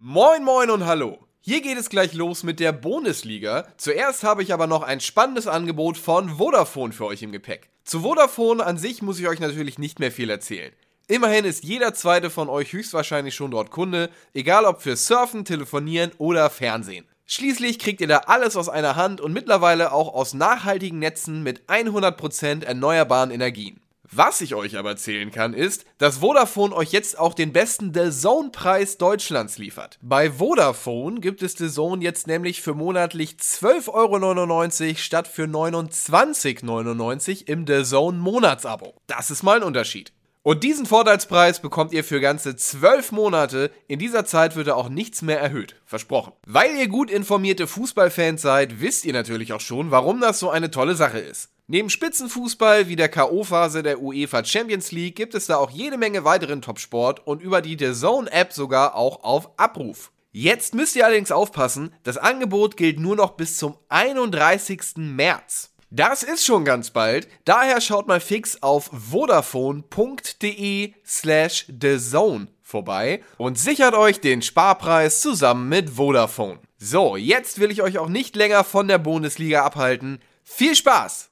Moin moin und hallo. Hier geht es gleich los mit der Bundesliga. Zuerst habe ich aber noch ein spannendes Angebot von Vodafone für euch im Gepäck. Zu Vodafone an sich muss ich euch natürlich nicht mehr viel erzählen. Immerhin ist jeder zweite von euch höchstwahrscheinlich schon dort Kunde, egal ob für Surfen, Telefonieren oder Fernsehen. Schließlich kriegt ihr da alles aus einer Hand und mittlerweile auch aus nachhaltigen Netzen mit 100% erneuerbaren Energien. Was ich euch aber erzählen kann, ist, dass Vodafone euch jetzt auch den besten The Zone-Preis Deutschlands liefert. Bei Vodafone gibt es The Zone jetzt nämlich für monatlich 12,99 Euro statt für 29,99 im The Zone Monatsabo. Das ist mal ein Unterschied. Und diesen Vorteilspreis bekommt ihr für ganze 12 Monate. In dieser Zeit wird er auch nichts mehr erhöht. Versprochen. Weil ihr gut informierte Fußballfans seid, wisst ihr natürlich auch schon, warum das so eine tolle Sache ist. Neben Spitzenfußball wie der K.O.-Phase der UEFA Champions League gibt es da auch jede Menge weiteren Topsport und über die The Zone App sogar auch auf Abruf. Jetzt müsst ihr allerdings aufpassen, das Angebot gilt nur noch bis zum 31. März. Das ist schon ganz bald, daher schaut mal fix auf vodafone.de slash thezone vorbei und sichert euch den Sparpreis zusammen mit Vodafone. So, jetzt will ich euch auch nicht länger von der Bundesliga abhalten. Viel Spaß!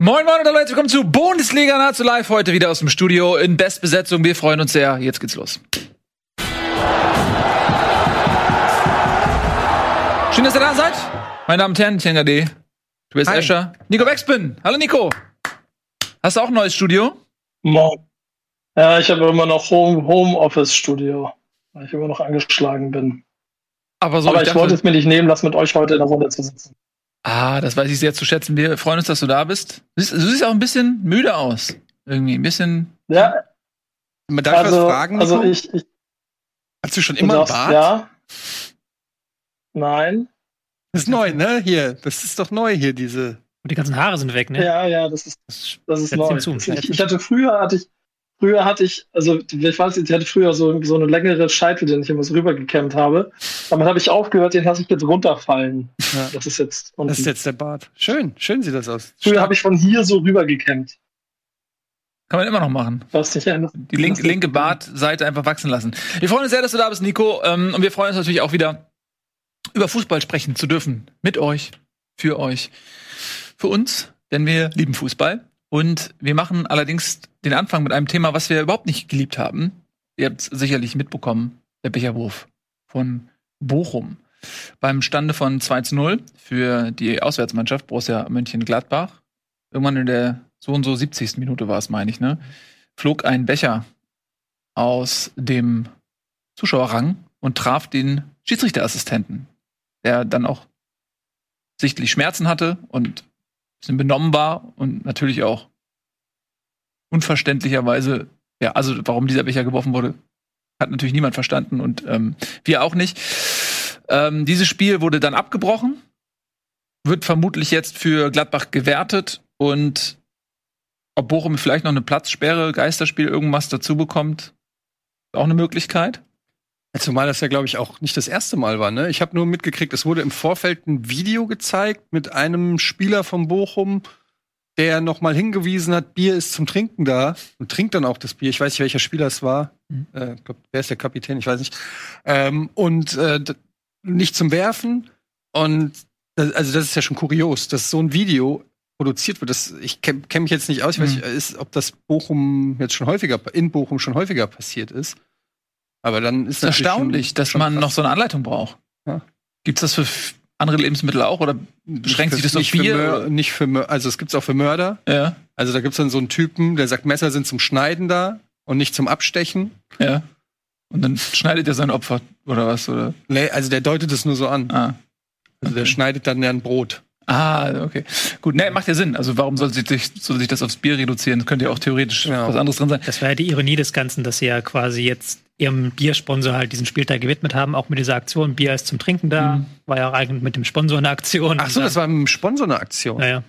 Moin Moin und hallo, herzlich willkommen zu Bundesliga nahezu live. Heute wieder aus dem Studio in Bestbesetzung. Wir freuen uns sehr. Jetzt geht's los. Schön, dass ihr da seid. Meine Damen und Herren, Tenga D. Du bist Escher. Nico Beckspin. Hallo Nico. Hast du auch ein neues Studio? Moin. Ja, ich habe immer noch Home, Homeoffice Studio, weil ich immer noch angeschlagen bin. Aber, so, Aber ich, ich, dachte- wollte es mir nicht nehmen lassen, mit euch heute in der Runde zu sitzen. Ah, das weiß ich sehr zu schätzen. Wir freuen uns, dass du da bist. Du siehst, du siehst auch ein bisschen müde aus. Irgendwie ein bisschen. Ja, Man darf also, was fragen, also ich, ich Hast du schon immer darfst- Bart? Ja. Nein. Das ist neu, ne? Hier, das ist doch neu hier, diese. Und die ganzen Haare sind weg, ne? Ja, ja, das ist, Das ist neu. Ich, ich hatte früher, hatte ich, früher hatte ich, also ich weiß nicht, ich hatte früher so, so eine längere Scheitel, den ich immer so rübergekämmt habe. Damit habe ich aufgehört, den lasse ich jetzt runterfallen. Ja. Das ist jetzt. unten. Das ist jetzt der Bart. Schön, schön sieht das aus. früher habe ich von hier so rübergekämmt. Kann man immer noch machen. Was nicht erinnert. Die link, linke Bartseite einfach wachsen lassen. Wir freuen uns sehr, dass du da bist, Nico. Ähm, und wir freuen uns natürlich auch wieder, über Fußball sprechen zu dürfen. Mit euch, für euch, für uns, denn wir lieben Fußball. Und wir machen allerdings den Anfang mit einem Thema, was wir überhaupt nicht geliebt haben. Ihr habt es sicherlich mitbekommen, der Becherwurf von Bochum. Beim Stande von 2 zu 0 für die Auswärtsmannschaft Borussia Mönchengladbach. Irgendwann in der so und so 70. Minute war es, meine ich, ne? Flog ein Becher aus dem Zuschauerrang und traf den Schiedsrichterassistenten, der dann auch sichtlich Schmerzen hatte und ein bisschen benommen war und natürlich auch unverständlicherweise, ja, also warum dieser Becher geworfen wurde, hat natürlich niemand verstanden und ähm, wir auch nicht. Ähm, dieses Spiel wurde dann abgebrochen, wird vermutlich jetzt für Gladbach gewertet und ob Bochum vielleicht noch eine Platzsperre, Geisterspiel, irgendwas dazu bekommt, auch eine Möglichkeit. Zumal das ja, glaube ich, auch nicht das erste Mal war, ne? Ich habe nur mitgekriegt, es wurde im Vorfeld ein Video gezeigt mit einem Spieler von Bochum, der noch mal hingewiesen hat, Bier ist zum Trinken da und trinkt dann auch das Bier. Ich weiß nicht, welcher Spieler es war. Mhm. Äh, ich glaub, wer ist der Kapitän? Ich weiß nicht. Ähm, und äh, nicht zum Werfen. Und das, also das ist ja schon kurios, dass so ein Video produziert wird. Das, ich kenne kenn mich jetzt nicht aus, ich weiß Mhm. nicht, ist, ob das Bochum jetzt schon häufiger, in Bochum schon häufiger passiert ist. Aber dann ist ist erstaunlich, dass man noch so eine Anleitung braucht. Ja. Gibt es das für andere Lebensmittel auch oder beschränkt sich das auf nicht für, Bier? Mör nicht für Mör also es gibt's auch für Mörder. Ja, Also da gibt's dann so einen Typen, der sagt, Messer sind zum Schneiden da und nicht zum Abstechen. ja. Und dann schneidet er sein Opfer oder was oder? Nee, also der deutet es nur so an. Ah, Also der okay. schneidet dann ja ein Brot. Ah okay. Gut, nee, macht ja Sinn. Also warum soll sich, soll sich das aufs Bier reduzieren? Das könnte ja auch theoretisch Ja. was anderes drin sein. Das war ja die Ironie des Ganzen, dass sie ja quasi jetzt ihrem Biersponsor halt diesen Spieltag gewidmet haben, auch mit dieser Aktion Bier ist zum Trinken da. Mhm. War ja auch eigentlich mit dem Sponsor eine Aktion. Ach so, das war im Sponsor eine Aktion. Naja.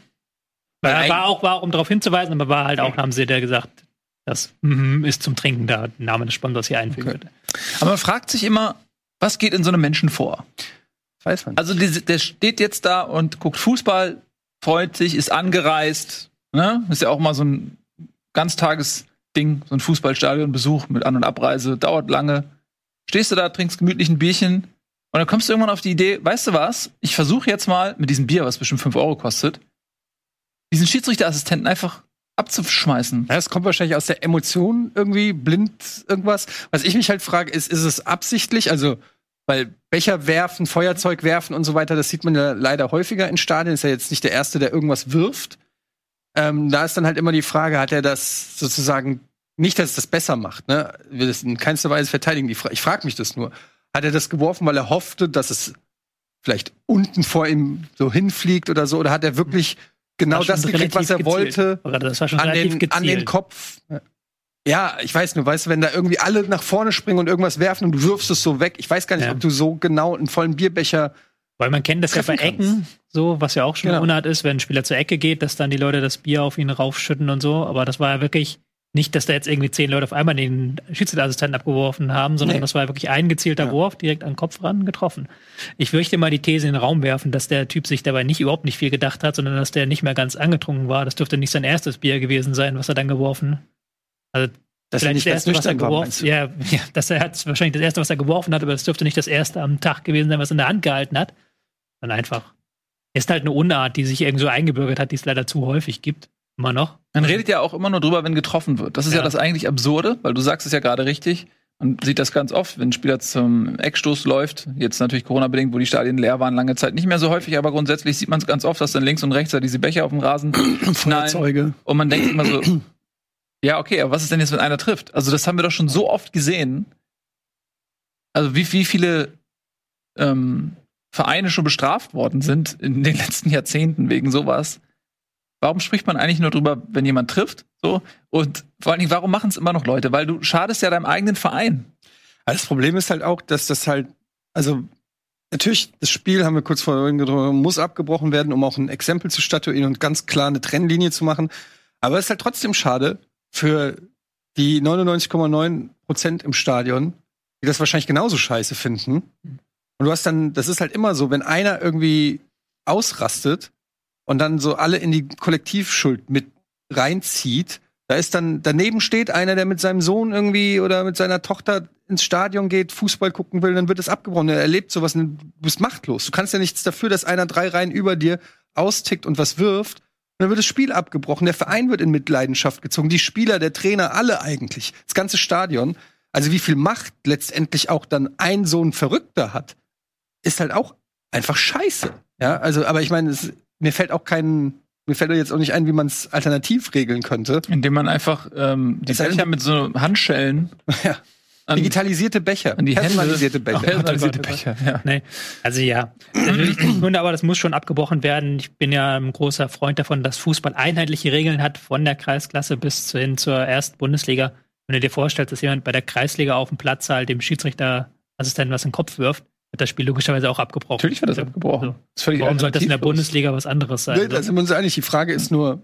War, war auch, war, um darauf hinzuweisen, aber war halt auch, haben sie da gesagt, das mhm ist zum Trinken da, den Namen des Sponsors hier einfügen Okay. würde. Aber man fragt sich immer, was geht in so einem Menschen vor? Weiß man. Also die, der steht jetzt da und guckt Fußball, freut sich, ist angereist. Ne? Ist ja auch mal so ein Ganztagesding, so ein Fußballstadionbesuch mit An- und Abreise, dauert lange. stehst du da, trinkst gemütlich ein Bierchen und dann kommst du irgendwann auf die Idee, weißt du was? Ich versuche jetzt mal mit diesem Bier, was bestimmt 5 Euro kostet, diesen Schiedsrichterassistenten einfach abzuschmeißen. Ja, das kommt wahrscheinlich aus der Emotion irgendwie, blind irgendwas. Was ich mich halt frage, ist, ist es absichtlich? Also, weil Becher werfen, Feuerzeug werfen und so weiter, das sieht man ja leider häufiger in Stadien. Ist ja jetzt nicht der Erste, der irgendwas wirft. Ähm, da ist dann halt immer die Frage, hat er das sozusagen nicht, dass es das besser macht, ne? Will das in keinster Weise verteidigen. Ich frage mich das nur. Hat er das geworfen, weil er hoffte, dass es vielleicht unten vor ihm so hinfliegt oder so? Oder hat er wirklich genau das gekriegt, was er gezielt. wollte? Das war schon an den, an den Kopf. Ja, ich weiß nur, weißt du, wenn da irgendwie alle nach vorne springen und irgendwas werfen und du wirfst es so weg, ich weiß gar nicht, Ja. ob du so genau einen vollen Bierbecher. Weil man kennt das ja bei Ecken, so, was ja auch schon Genau. Unart ist, wenn ein Spieler zur Ecke geht, dass dann die Leute das Bier auf ihn raufschütten und so. Aber das war ja wirklich nicht, dass da jetzt irgendwie zehn Leute auf einmal den Schiedsrichterassistenten abgeworfen haben, sondern Nee. das war wirklich ein gezielter Ja. Wurf direkt an den Kopf ran getroffen. Ich möchte mal die These in den Raum werfen, dass der Typ sich dabei nicht überhaupt nicht viel gedacht hat, sondern dass der nicht mehr ganz angetrunken war. Das dürfte nicht sein erstes Bier gewesen sein, was er dann geworfen. Also Das Vielleicht das erste, was er geworfen ja, ja, das er hat wahrscheinlich das erste, was er geworfen hat, aber das dürfte nicht das erste am Tag gewesen sein, was er in der Hand gehalten hat. Dann einfach. Ist halt eine Unart, die sich irgendwie so eingebürgert hat, die es leider zu häufig gibt. Immer noch. Man redet ja auch immer nur drüber, wenn getroffen wird. Das ist ja, Ja. das eigentlich Absurde, weil du sagst es ja gerade richtig. Man sieht das ganz oft, wenn ein Spieler zum Eckstoß läuft. Jetzt natürlich Corona-bedingt, wo die Stadien leer waren, lange Zeit nicht mehr so häufig, aber grundsätzlich sieht man es ganz oft, dass dann links und rechts da diese Becher auf dem Rasen knallen. Feuerzeuge. Und man denkt immer so, ja, okay, aber was ist denn jetzt, wenn einer trifft? Also, das haben wir doch schon so oft gesehen. Also, wie, wie viele ähm, Vereine schon bestraft worden sind in den letzten Jahrzehnten wegen sowas. Warum spricht man eigentlich nur drüber, wenn jemand trifft? So? Und vor allen Dingen, warum machen es immer noch Leute? Weil du schadest ja deinem eigenen Verein. Aber das Problem ist halt auch, dass das halt, also natürlich, das Spiel haben wir kurz vorhin gedrückt, muss abgebrochen werden, um auch ein Exempel zu statuieren und ganz klar eine Trennlinie zu machen. Aber es ist halt trotzdem schade für die 99,9 Prozent im Stadion, die das wahrscheinlich genauso scheiße finden. Und du hast dann, das ist halt immer so, wenn einer irgendwie ausrastet und dann so alle in die Kollektivschuld mit reinzieht, da ist dann, daneben steht einer, der mit seinem Sohn irgendwie oder mit seiner Tochter ins Stadion geht, Fußball gucken will, dann wird es abgebrochen. Er erlebt sowas und du bist machtlos. Du kannst ja nichts dafür, dass einer drei Reihen über dir austickt und was wirft. Und dann wird das Spiel abgebrochen. Der Verein wird in Mitleidenschaft gezogen. Die Spieler, der Trainer, alle eigentlich. Das ganze Stadion. Also wie viel Macht letztendlich auch dann ein so ein Verrückter hat, ist halt auch einfach scheiße. Ja, also, aber ich meine, mir fällt auch kein, mir fällt jetzt auch nicht ein, wie man es alternativ regeln könnte. Indem man einfach ähm, die Becher mit so Handschellen Ja. An, Digitalisierte Becher, an die Hände. personalisierte Becher. Personalisierte Oh Gott, oh Becher, ja. Nee. Also ja, natürlich, ich finde aber, das muss schon abgebrochen werden. Ich bin ja ein großer Freund davon, dass Fußball einheitliche Regeln hat, von der Kreisklasse bis hin zur ersten Bundesliga. Wenn du dir vorstellst, dass jemand bei der Kreisliga auf dem Platz halt dem Schiedsrichterassistenten was in den Kopf wirft, wird das Spiel logischerweise auch abgebrochen. Natürlich wird das abgebrochen. Das ist völlig Warum sollte das in der. Bundesliga was anderes sein? Nee, da sind wir uns einig. Die Frage ist nur,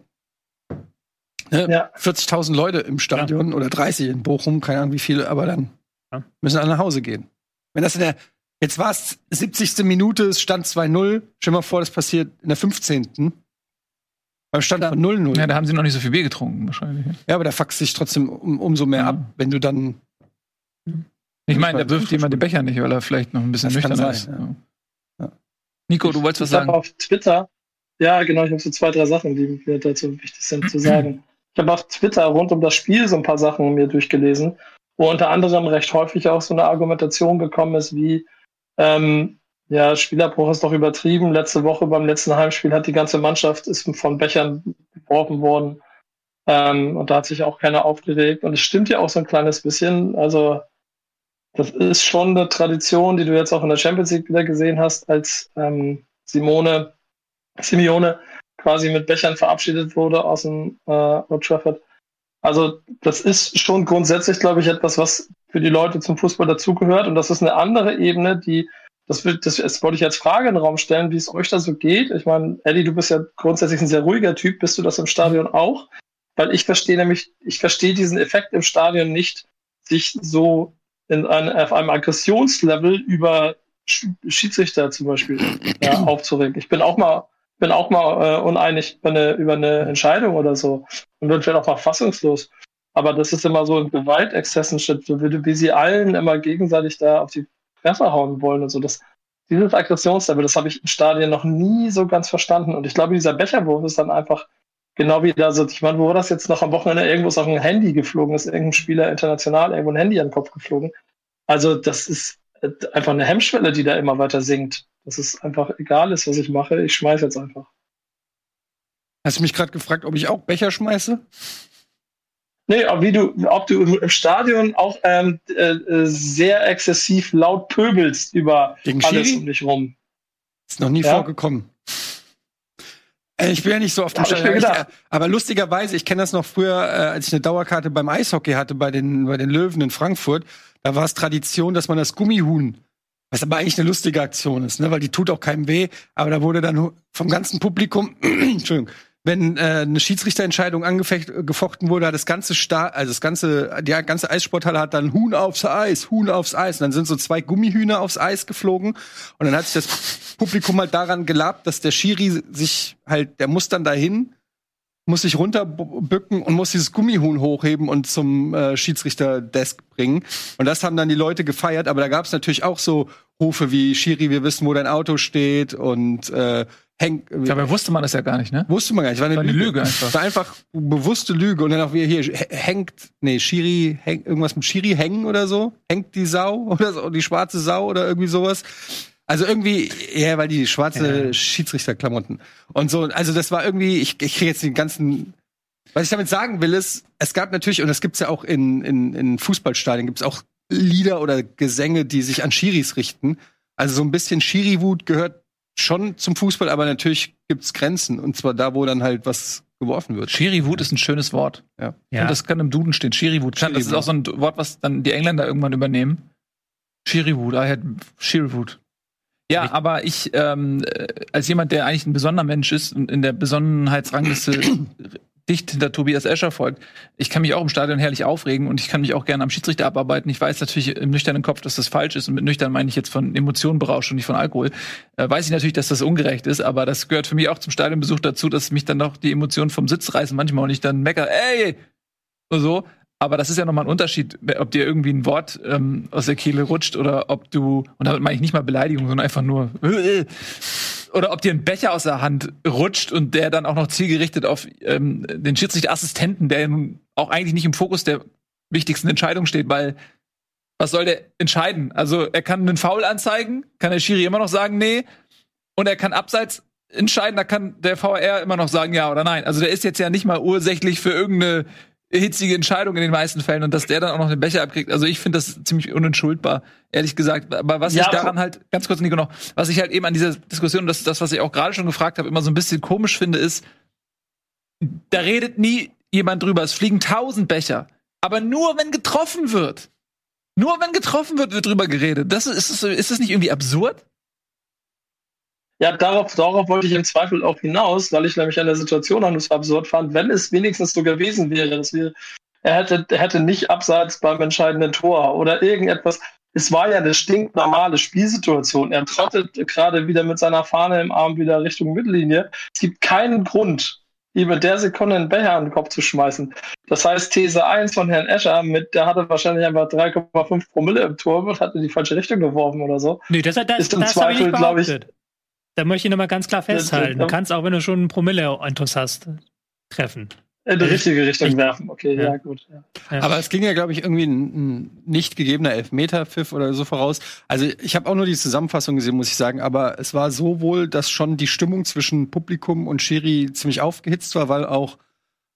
ne, Ja. 40.000 Leute im Stadion oder 30 in Bochum, keine Ahnung wie viele, aber dann Ja. müssen alle nach Hause gehen. Wenn das in der, jetzt war es 70. Minute, es stand 2-0. Stell dir mal vor, das passiert in der 15. Beim Stand von 0-0. Ja, da haben sie noch nicht so viel Bier getrunken, wahrscheinlich. Ja, aber da fuckst dich trotzdem um, umso mehr Ja. ab, wenn du dann. Ich meine, da wirft jemand den Becher nicht, weil er vielleicht noch ein bisschen Das nüchtern sein, ist. ja. Ja. Nico, du wolltest was ich habe sagen? auf Twitter, ja genau, ich habe so zwei, drei Sachen, die mir dazu wichtig sind zu sagen. Ich habe auf Twitter rund um das Spiel so ein paar Sachen mir durchgelesen, wo unter anderem recht häufig auch so eine Argumentation gekommen ist, wie ähm, ja, Spielerbruch ist doch übertrieben. Letzte Woche beim letzten Heimspiel hat die ganze Mannschaft ist von Bechern geworfen worden. Ähm, und da hat sich auch keiner aufgeregt. Und es stimmt ja auch so ein kleines bisschen. Also, das ist schon eine Tradition, die du jetzt auch in der Champions League wieder gesehen hast, als ähm, Simone, Simeone quasi mit Bechern verabschiedet wurde aus dem äh, Old Trafford. Also, das ist schon grundsätzlich, glaube ich, etwas, was für die Leute zum Fußball dazugehört. Und das ist eine andere Ebene, die, das, wird, das, das wollte ich als Frage in den Raum stellen, wie es euch da so geht. Ich meine, Eddie, du bist ja grundsätzlich ein sehr ruhiger Typ. Bist du das im Stadion auch? Weil ich verstehe nämlich, ich verstehe diesen Effekt im Stadion nicht, sich so in ein, auf einem Aggressionslevel über Sch Schiedsrichter zum Beispiel ja, aufzuregen. Ich bin auch mal, bin auch mal äh, uneinig über eine, über eine Entscheidung oder so und bin vielleicht auch mal fassungslos. Aber das ist immer so ein Gewaltexzessen, wie, wie sie allen immer gegenseitig da auf die Fresse hauen wollen und so. Das, dieses Aggressionslevel, das habe ich im Stadion noch nie so ganz verstanden. Und ich glaube, dieser Becherwurf ist dann einfach genau wie da so, ich meine, wo war das jetzt noch am Wochenende? Irgendwo ist auch ein Handy geflogen, ist irgendein Spieler international irgendwo ein Handy an den Kopf geflogen. Also das ist äh, einfach eine Hemmschwelle, die da immer weiter sinkt. Dass es einfach egal ist, was ich mache, ich schmeiß jetzt einfach. Hast du mich gerade gefragt, ob ich auch Becher schmeiße? Nee, ob, wie du, ob du im Stadion auch ähm, äh, sehr exzessiv laut pöbelst über Gegen alles Schiri? um dich rum. Ist noch nie Ja. vorgekommen. Äh, Ich bin ja nicht so auf dem Stadion. Ich, äh, aber lustigerweise, ich kenne das noch früher, äh, als ich eine Dauerkarte beim Eishockey hatte, bei den, bei den Löwen in Frankfurt. Da war es Tradition, dass man das Gummihuhn, was aber eigentlich eine lustige Aktion ist, ne? weil die tut auch keinem weh, aber da wurde dann vom ganzen Publikum, Entschuldigung, wenn äh, eine Schiedsrichterentscheidung angefecht, gefochten wurde, hat das ganze Sta also das ganze, die ganze Eissporthalle hat dann Huhn aufs Eis, Huhn aufs Eis. Und dann sind so zwei Gummihühner aufs Eis geflogen. Und dann hat sich das Publikum halt daran gelabt, dass der Schiri sich halt, der muss dann dahin, muss sich runterbücken und muss dieses Gummihuhn hochheben und zum äh, Schiedsrichterdesk bringen. Und das haben dann die Leute gefeiert, aber da gab es natürlich auch so Rufe wie Schiri, wir wissen, wo dein Auto steht und äh, Henk, Dabei wusste man das ja gar nicht, ne? Wusste man gar nicht. War eine, War eine Lüge. Lüge einfach. War einfach bewusste Lüge. Und dann auch wieder hier hängt, nee, Schiri, häng, irgendwas mit Schiri hängen oder so. Hängt die Sau oder so, die schwarze Sau oder irgendwie sowas. Also irgendwie, ja, weil die schwarze Schiedsrichterklamotten und so. Also das war irgendwie, ich, ich kriege jetzt den ganzen. Was ich damit sagen will, ist, es gab natürlich, und das gibt's ja auch in, in, in Fußballstadien, gibt's auch Lieder oder Gesänge, die sich an Schiris richten. Also so ein bisschen Schiri-Wut gehört schon zum Fußball, aber natürlich gibt's Grenzen. Und zwar da, wo dann halt was geworfen wird. Schiri-Wut ist ein schönes Wort. Ja. Ja. Und das kann im Duden stehen. Schiri-Wut. Kann- Das ist auch so ein Wort, was dann die Engländer irgendwann übernehmen. Schiri-Wut. I had Schiri-Wut. Ja, aber ich, ähm, äh, als jemand, der eigentlich ein besonderer Mensch ist und in der Besonnenheitsrangliste dicht hinter Tobias Escher folgt, ich kann mich auch im Stadion herrlich aufregen und ich kann mich auch gerne am Schiedsrichter abarbeiten. Ich weiß natürlich im nüchternen Kopf, dass das falsch ist und mit nüchtern meine ich jetzt von Emotionen berauscht und nicht von Alkohol. Äh, weiß ich natürlich, dass das ungerecht ist, aber das gehört für mich auch zum Stadionbesuch dazu, dass mich dann doch die Emotionen vom Sitz reißen manchmal und ich dann mecker, ey, oder so. Aber das ist ja nochmal ein Unterschied, ob dir irgendwie ein Wort ähm, aus der Kehle rutscht oder ob du, und damit meine ich nicht mal Beleidigung, sondern einfach nur, äh, oder ob dir ein Becher aus der Hand rutscht und der dann auch noch zielgerichtet auf ähm, den Schiedsrichterassistenten, der ja nun auch eigentlich nicht im Fokus der wichtigsten Entscheidung steht, weil was soll der entscheiden? Also er kann einen Foul anzeigen, kann der Schiri immer noch sagen, nee, und er kann abseits entscheiden, da kann der VR immer noch sagen, ja oder nein. Also der ist jetzt ja nicht mal ursächlich für irgendeine hitzige Entscheidung in den meisten Fällen und dass der dann auch noch den Becher abkriegt. Also ich finde das ziemlich unentschuldbar, ehrlich gesagt. Aber was Ja, ich daran halt, ganz kurz, Nico, noch, was ich halt eben an dieser Diskussion, und das ist das, was ich auch gerade schon gefragt habe, immer so ein bisschen komisch finde, ist, da redet nie jemand drüber. Es fliegen tausend Becher. Aber nur wenn getroffen wird. Nur wenn getroffen wird, wird drüber geredet. Das ist, ist, ist das nicht irgendwie absurd? Ja, darauf, darauf wollte ich im Zweifel auch hinaus, weil ich nämlich an der Situation auch so absurd fand, wenn es wenigstens so gewesen wäre, dass wir, er hätte, hätte nicht abseits beim entscheidenden Tor oder irgendetwas. Es war ja eine stinknormale Spielsituation. Er trottet gerade wieder mit seiner Fahne im Arm wieder Richtung Mittellinie. Es gibt keinen Grund, ihm in der Sekunde einen Becher an den Kopf zu schmeißen. Das heißt, These 1 von Herrn Escher, mit, der hatte wahrscheinlich einfach 3,5 Promille im Tor und hat in die falsche Richtung geworfen oder so. Nö, das, das, Ist im das Zweifel, nicht glaub ich-. Da möchte ich nochmal ganz klar festhalten. Du kannst auch, wenn du schon einen Promille-Intus hast, treffen. In die richtige Richtung Ich- werfen. Okay, ja, ja. gut. Ja. Aber es ging ja, glaube ich, irgendwie ein, ein nicht gegebener Elfmeter-Pfiff oder so voraus. Also ich habe auch nur die Zusammenfassung gesehen, muss ich sagen. Aber es war so wohl, dass schon die Stimmung zwischen Publikum und Schiri ziemlich aufgehitzt war, weil auch,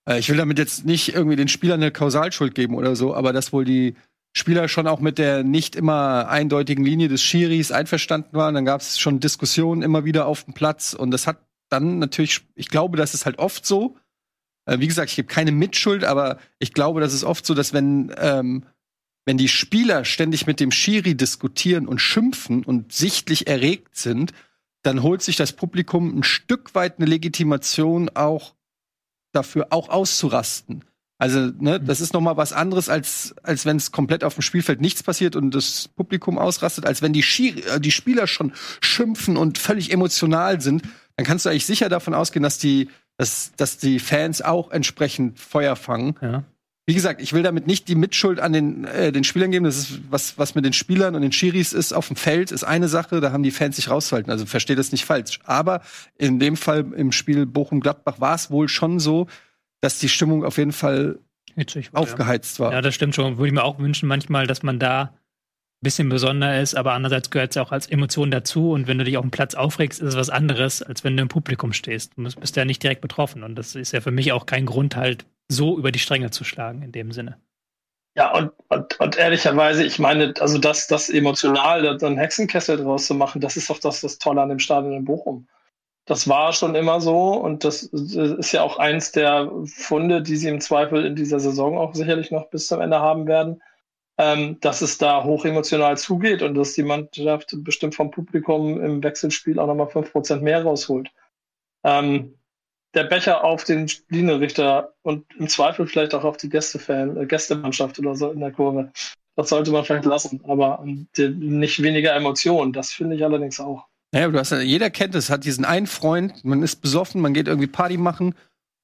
äh, ich will damit jetzt nicht irgendwie den Spielern eine Kausalschuld geben oder so, aber dass wohl die Spieler schon auch mit der nicht immer eindeutigen Linie des Schiris einverstanden waren. Dann gab es schon Diskussionen immer wieder auf dem Platz. Und das hat dann natürlich, ich glaube, das ist halt oft so, äh, wie gesagt, ich gebe keine Mitschuld, aber ich glaube, das ist oft so, dass wenn, ähm, wenn die Spieler ständig mit dem Schiri diskutieren und schimpfen und sichtlich erregt sind, dann holt sich das Publikum ein Stück weit eine Legitimation auch dafür, auch auszurasten. Also, ne, das ist noch mal was anderes, als, als wenn es komplett auf dem Spielfeld nichts passiert und das Publikum ausrastet, als wenn die, Schiri, äh, die Spieler schon schimpfen und völlig emotional sind. Dann kannst du eigentlich sicher davon ausgehen, dass die, dass, dass die Fans auch entsprechend Feuer fangen. Ja. wie gesagt, ich will damit nicht die Mitschuld an den, äh, den Spielern geben. Das ist was, was mit den Spielern und den Schiris ist auf dem Feld, ist eine Sache, da haben die Fans sich rauszuhalten. Also verstehe das nicht falsch. Aber in dem Fall im Spiel Bochum-Gladbach war es wohl schon so, dass die Stimmung auf jeden Fall Hitzig aufgeheizt war. Ja, das stimmt schon. Würde ich mir auch wünschen, manchmal, dass man da ein bisschen besonder ist, aber andererseits gehört es ja auch als Emotion dazu. Und wenn du dich auf dem Platz aufregst, ist es was anderes, als wenn du im Publikum stehst. Du bist ja nicht direkt betroffen. Und das ist ja für mich auch kein Grund, halt so über die Stränge zu schlagen in dem Sinne. Ja, und, und, und ehrlicherweise, ich meine, also das, das emotional, so einen Hexenkessel draus zu machen, das ist doch das, das Tolle an dem Stadion in Bochum. Das war schon immer so und das ist ja auch eins der Funde, die sie im Zweifel in dieser Saison auch sicherlich noch bis zum Ende haben werden, ähm, dass es da hochemotional zugeht und dass die Mannschaft bestimmt vom Publikum im Wechselspiel auch nochmal 5% mehr rausholt. Ähm, der Becher auf den Linienrichter und im Zweifel vielleicht auch auf die Gästefan, äh, Gästemannschaft oder so in der Kurve. Das sollte man vielleicht lassen, aber ähm, nicht weniger Emotionen. Das finde ich allerdings auch. Ja, du hast, jeder kennt es, hat diesen einen Freund, man ist besoffen, man geht irgendwie Party machen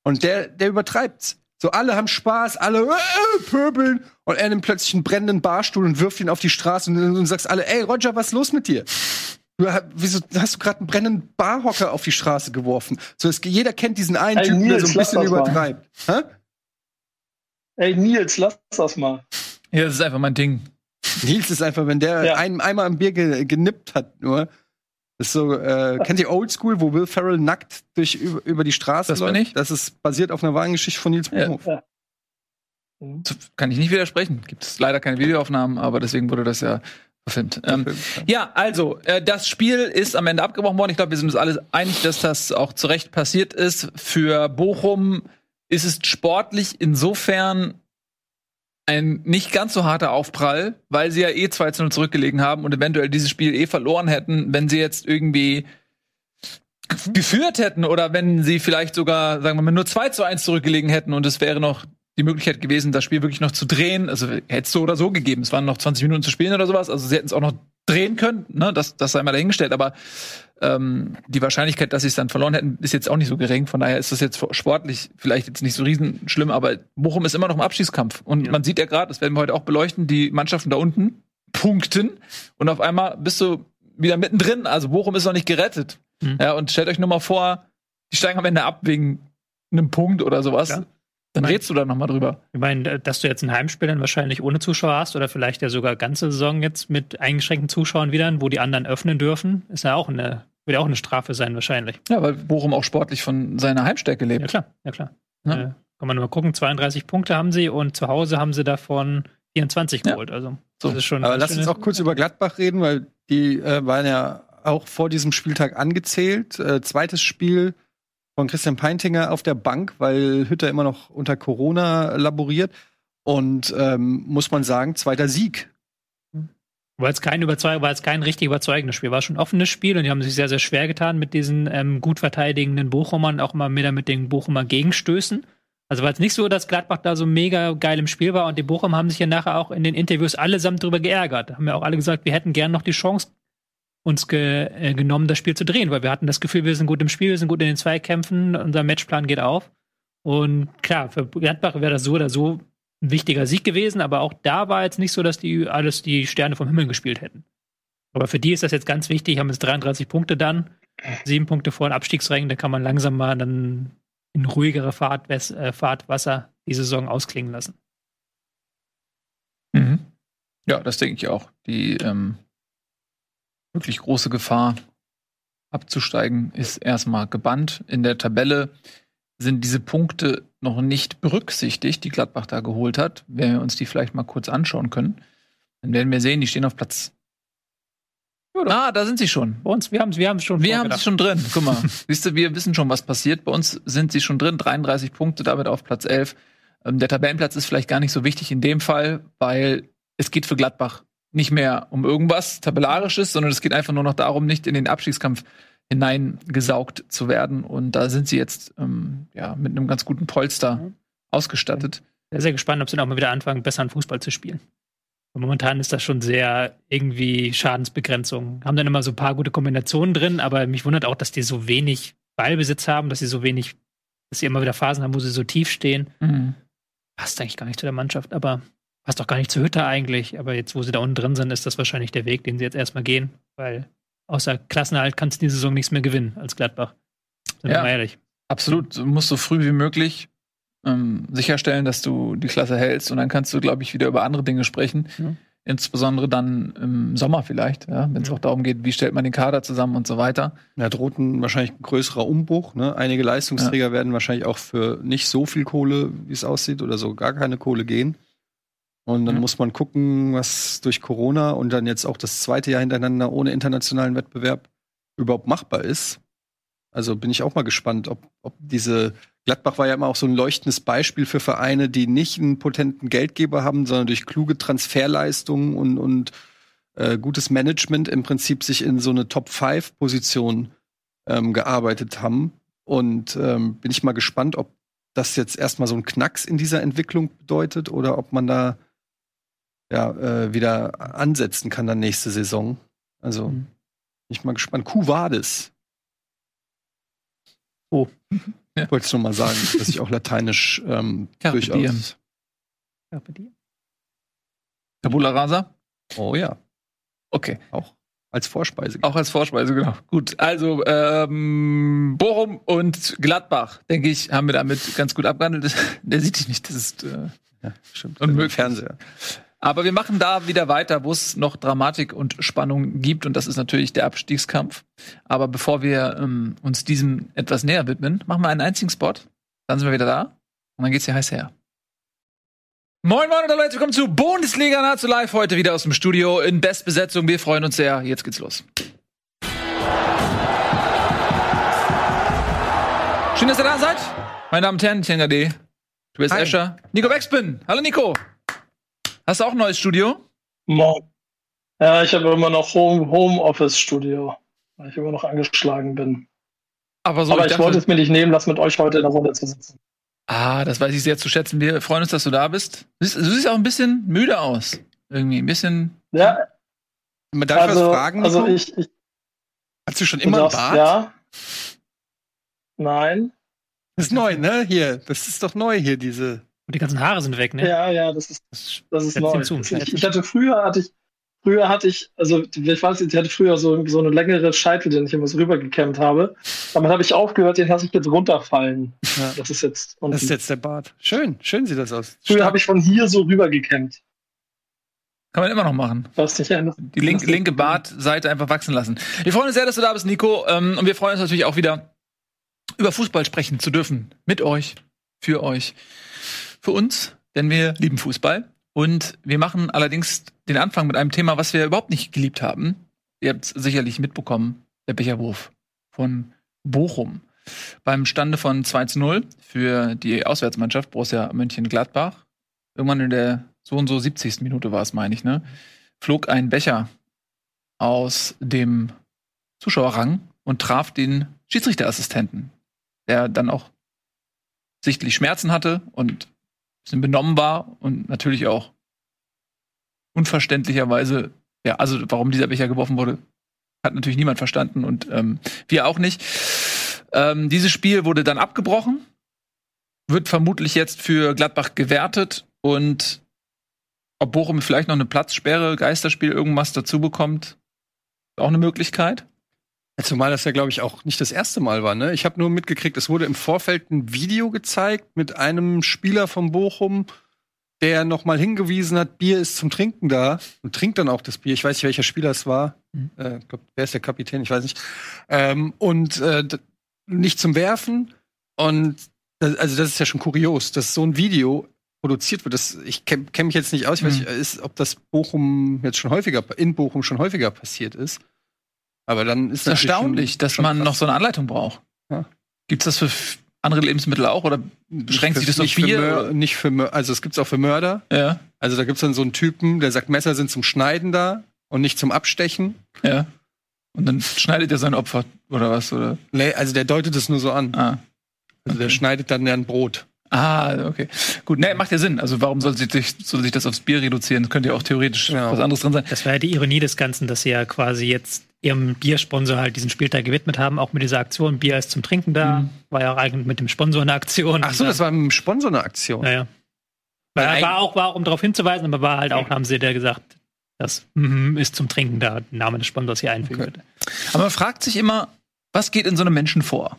und der, der übertreibt's. So, alle haben Spaß, alle äh, pöbeln und er nimmt plötzlich einen brennenden Barstuhl und wirft ihn auf die Straße und, und sagst alle, ey Roger, was ist los mit dir? Du, wieso hast du gerade einen brennenden Barhocker auf die Straße geworfen? So, es, jeder kennt diesen einen Ey, Typen, der Nils, so ein bisschen übertreibt. Hä? Ey, Nils, lass das mal. Ja, das ist einfach mein Ding. Nils ist einfach, wenn der Ja. einem einmal am Bier ge genippt hat, nur. Das ist so, äh, kennt ihr Oldschool, wo Will Ferrell nackt durch über, über die Straße Das läuft? ich. Das ist basiert auf einer wahren Geschichte von Nils Ja. Bohmhoff. Mhm. Kann ich nicht widersprechen. Gibt es leider keine Videoaufnahmen, aber deswegen wurde das ja verfilmt. Ähm, ja, also, äh, das Spiel ist am Ende abgebrochen worden. Ich glaube, wir sind uns alle einig, dass das auch zu Recht passiert ist. Für Bochum ist es sportlich insofern ein nicht ganz so harter Aufprall, weil sie ja eh 2 zu 0 zurückgelegen haben und eventuell dieses Spiel eh verloren hätten, wenn sie jetzt irgendwie geführt hätten oder wenn sie vielleicht sogar, sagen wir mal, nur 2 zu 1 zurückgelegen hätten und es wäre noch die Möglichkeit gewesen, das Spiel wirklich noch zu drehen. Also hätte es so oder so gegeben. Es waren noch 20 Minuten zu spielen oder sowas. Also sie hätten es auch noch drehen können. Ne? Das, das sei mal dahingestellt. Aber ähm, die Wahrscheinlichkeit, dass sie es dann verloren hätten, ist jetzt auch nicht so gering. Von daher ist das jetzt sportlich vielleicht jetzt nicht so riesen schlimm. Aber Bochum ist immer noch im Abschießkampf. Und man sieht ja gerade, das werden wir heute auch beleuchten, die Mannschaften da unten punkten. Und auf einmal bist du wieder mittendrin. Also Bochum ist noch nicht gerettet. Mhm. Ja, und stellt euch nur mal vor, die steigen am Ende ab wegen einem Punkt oder sowas. Ja. Dann Nein. redst du da noch mal drüber. Ich meine, dass du jetzt ein Heimspiel dann wahrscheinlich ohne Zuschauer hast oder vielleicht ja sogar ganze Saison jetzt mit eingeschränkten Zuschauern wieder, wo die anderen öffnen dürfen, ist ja auch eine, wird ja auch eine Strafe sein wahrscheinlich. Ja, weil Bochum auch sportlich von seiner Heimstärke Ja lebt. klar, ja klar. Ja. Äh, kann man mal gucken, 32 Punkte haben sie und zu Hause haben sie davon 24 Ja. geholt. Also So. das ist schon. Aber lass uns auch kurz über Gladbach reden, weil die äh, waren ja auch vor diesem Spieltag angezählt. Äh, zweites Spiel von Christian Peintinger auf der Bank, weil Hütter immer noch unter Corona laboriert. Und ähm, muss man sagen, zweiter Sieg. War jetzt kein Überzeug, war jetzt kein richtig überzeugendes Spiel. War schon ein offenes Spiel und die haben sich sehr, sehr schwer getan mit diesen ähm, gut verteidigenden Bochumern, auch mal wieder mit den Bochumer Gegenstößen. Also war es nicht so, dass Gladbach da so mega geil im Spiel war und die Bochum haben sich ja nachher auch in den Interviews allesamt drüber geärgert. Haben ja auch alle gesagt, wir hätten gern noch die Chance uns ge äh, genommen, das Spiel zu drehen, weil wir hatten das Gefühl, wir sind gut im Spiel, wir sind gut in den Zweikämpfen, unser Matchplan geht auf. Und klar, für Gladbach wäre das so oder so ein wichtiger Sieg gewesen, aber auch da war jetzt nicht so, dass die alles die Sterne vom Himmel gespielt hätten. Aber für die ist das jetzt ganz wichtig, haben jetzt 33 Punkte dann, sieben Punkte vor den Abstiegsrängen, da kann man langsam mal dann in ruhigere Fahrt, äh, Fahrtwasser die Saison ausklingen lassen. Mhm. Ja, das denke ich auch. Die ähm, wirklich große Gefahr abzusteigen ist erstmal gebannt. In der Tabelle sind diese Punkte noch nicht berücksichtigt, die Gladbach da geholt hat. Wenn wir uns die vielleicht mal kurz anschauen können, dann werden wir sehen, die stehen auf Platz. Ah, da sind sie schon. Bei uns, wir haben es wir haben's schon Wir haben sie schon drin. Guck mal. Siehst du, wir wissen schon, was passiert. Bei uns sind sie schon drin. 33 Punkte, damit auf Platz 11. Ähm, der Tabellenplatz ist vielleicht gar nicht so wichtig in dem Fall, weil es geht für Gladbach nicht mehr um irgendwas Tabellarisches, sondern es geht einfach nur noch darum, nicht in den Abstiegskampf hineingesaugt zu werden. Und da sind sie jetzt ähm, ja, mit einem ganz guten Polster ausgestattet. sehr, sehr gespannt, ob sie dann auch mal wieder anfangen, besseren Fußball zu spielen. Und momentan ist das schon sehr irgendwie Schadensbegrenzung. Haben dann immer so ein paar gute Kombinationen drin, aber mich wundert auch, dass die so wenig Ballbesitz haben, dass sie so wenig, dass sie immer wieder Phasen haben, wo sie so tief stehen. Mhm. passt eigentlich gar nicht zu der Mannschaft, aber passt auch gar nicht zu Hütter eigentlich. Aber jetzt, wo sie da unten drin sind, ist das wahrscheinlich der Weg, den sie jetzt erstmal gehen, weil außer Klassenerhalt kannst du die Saison nichts mehr gewinnen als Gladbach. Sind Ja. wir mal ehrlich. Absolut. Du musst so früh wie möglich ähm, sicherstellen, dass du die Klasse hältst und dann kannst du, glaube ich, wieder über andere Dinge sprechen. Ja. Insbesondere dann im Sommer vielleicht, ja, wenn es Ja. auch darum geht, wie stellt man den Kader zusammen und so weiter. Da droht ein, wahrscheinlich ein größerer Umbruch. Ne? Einige Leistungsträger werden wahrscheinlich auch für nicht so viel Kohle, wie es aussieht, oder so gar keine Kohle gehen. Und dann Mhm. muss man gucken, was durch Corona und dann jetzt auch das zweite Jahr hintereinander ohne internationalen Wettbewerb überhaupt machbar ist. Also bin ich auch mal gespannt, ob, ob diese Gladbach war ja immer auch so ein leuchtendes Beispiel für Vereine, die nicht einen potenten Geldgeber haben, sondern durch kluge Transferleistungen und, und äh, gutes Management im Prinzip sich in so eine Top-5-Position ähm, gearbeitet haben. Und ähm, bin ich mal gespannt, ob das jetzt erstmal so ein Knacks in dieser Entwicklung bedeutet oder ob man da ja äh, wieder ansetzen kann dann nächste Saison. Also Mhm. bin ich mal gespannt. Kuh Vadis. Oh. Ja. Wollte ich nur mal sagen, dass ich auch Lateinisch ähm, Carpe durchaus. diem. Ja, bei dir. Tabula rasa? Oh ja, Okay. auch als Vorspeise. Auch als Vorspeise, genau. Gut, also ähm, Bochum und Gladbach, denke ich, haben wir damit ganz gut abgehandelt. Der sieht dich nicht, das ist äh, Ja, stimmt. Unmöglich. Fernseher. Aber wir machen da wieder weiter, wo es noch Dramatik und Spannung gibt. Und das ist natürlich der Abstiegskampf. Aber bevor wir ähm, uns diesem etwas näher widmen, machen wir einen einzigen Spot. Dann sind wir wieder da. Und dann geht's hier heiß her. Moin Moin und herzlich willkommen zu Bundesliga nahezu live. Heute wieder aus dem Studio in Bestbesetzung. Wir freuen uns sehr. Jetzt geht's los. Schön, dass ihr da seid. Meine Damen und Herren, Tianga D. Tobias Hi. Escher. Nico Beckspin. Hallo Nico. Hast du auch ein neues Studio? Morgen. Ja, ich habe immer noch Home, Homeoffice-Studio, weil ich immer noch angeschlagen bin. Aber so, Aber ich ich, wollte es mir nicht nehmen lassen, mit euch heute in der Runde zu sitzen. ah, das weiß ich sehr zu schätzen. Wir freuen uns, dass du da bist. Du siehst, du siehst auch ein bisschen müde aus. Irgendwie ein bisschen. Ja, Man darf also, was fragen, also ich, ich Hast du schon immer einen Bart? Ja. Nein. Das ist neu, ne? Hier, das ist doch neu hier, diese. Und die ganzen Haare sind weg, ne? Ja, ja, das ist, das ist neu. ihn zu, ich, ihn ich hatte früher, hatte ich, früher hatte ich, also ich weiß nicht, ich hatte früher so, so eine längere Scheitel, den ich immer so rübergekämmt habe. Damit habe ich aufgehört, den lasse ich jetzt runterfallen. Ja. Das ist jetzt. Und Das ist jetzt der Bart. Schön, schön sieht das aus. früher habe ich von hier so rübergekämmt. Kann man immer noch machen. Die link, linke Bartseite einfach wachsen lassen. Wir freuen uns sehr, dass du da bist, Nico. Ähm, und wir freuen uns natürlich auch wieder, über Fußball sprechen zu dürfen. Mit euch, für euch, für uns, denn wir lieben Fußball. Und wir machen allerdings den Anfang mit einem Thema, was wir überhaupt nicht geliebt haben. Ihr habt es sicherlich mitbekommen, der Becherwurf von Bochum. Beim Stande von 2 zu 0 für die Auswärtsmannschaft Borussia Mönchengladbach. Irgendwann in der so und so 70. Minute war es, meine ich, ne? Flog ein Becher aus dem Zuschauerrang und traf den Schiedsrichterassistenten, der dann auch sichtlich Schmerzen hatte und bisschen benommen war und natürlich auch unverständlicherweise, ja, also warum dieser Becher geworfen wurde, hat natürlich niemand verstanden und ähm, wir auch nicht. Ähm, dieses Spiel wurde dann abgebrochen, wird vermutlich jetzt für Gladbach gewertet und ob Bochum vielleicht noch eine Platzsperre, Geisterspiel, irgendwas dazu bekommt, auch eine Möglichkeit. Zumal das ja, glaube ich, auch nicht das erste Mal war. Ne? Ich habe nur mitgekriegt, es wurde im Vorfeld ein Video gezeigt mit einem Spieler von Bochum, der noch mal hingewiesen hat, Bier ist zum Trinken da und trinkt dann auch das Bier. Ich weiß nicht, welcher Spieler es war. Mhm. Äh, glaub, wer ist der Kapitän? Ich weiß nicht. Ähm, und äh, nicht zum Werfen. Und das, also das ist ja schon kurios, dass so ein Video produziert wird. Das, ich kenne kenn mich jetzt nicht aus. Ich weiß Mhm. nicht, ist, ob das Bochum jetzt schon häufiger in Bochum schon häufiger passiert ist. Aber dann ist ist erstaunlich, schon- dass schon man krass. noch so eine Anleitung braucht. Ja. Gibt es das für andere Lebensmittel auch oder beschränkt sich das auf für Bier? Mör nicht für Mör also es gibt's auch für Mörder. Ja, Also da gibt's dann so einen Typen, der sagt, Messer sind zum Schneiden da und nicht zum Abstechen. ja. Und dann schneidet er sein Opfer oder was oder? Nee, Also der deutet es nur so an. Ah, Also der okay. schneidet dann ja ein Brot. Ah okay. Gut, nee, macht ja Sinn. Also warum soll sich, soll sich das aufs Bier reduzieren? Das könnte ja auch theoretisch Genau. was anderes drin sein. Das war ja die Ironie des Ganzen, dass sie ja quasi jetzt ihrem Biersponsor halt diesen Spieltag gewidmet haben, auch mit dieser Aktion Bier ist zum Trinken da. Mhm. War ja auch eigentlich mit dem Sponsor eine Aktion. Ach so, das war mit dem Sponsor eine Aktion. Naja. War, war auch, war, um darauf hinzuweisen, aber war halt auch, haben sie da gesagt, das mm, ist zum Trinken da, Name des Sponsors hier einfügen okay. Aber man fragt sich immer, was geht in so einem Menschen vor?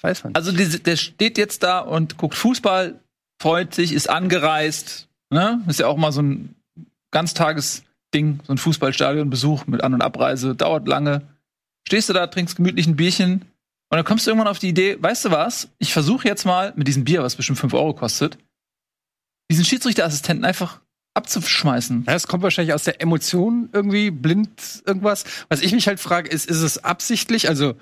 Weiß man. Also der, der steht jetzt da und guckt Fußball, freut sich, ist angereist. Ne? Ist ja auch mal so ein Ganztagesding, so ein Fußballstadionbesuch mit An- und Abreise, dauert lange. Stehst du da, trinkst gemütlich ein Bierchen und dann kommst du irgendwann auf die Idee, weißt du was? Ich versuche jetzt mal mit diesem Bier, was bestimmt 5 Euro kostet, diesen Schiedsrichterassistenten einfach abzuschmeißen. Ja, das kommt wahrscheinlich aus der Emotion irgendwie, blind irgendwas. Was ich mich halt frage, ist, ist es absichtlich? Also,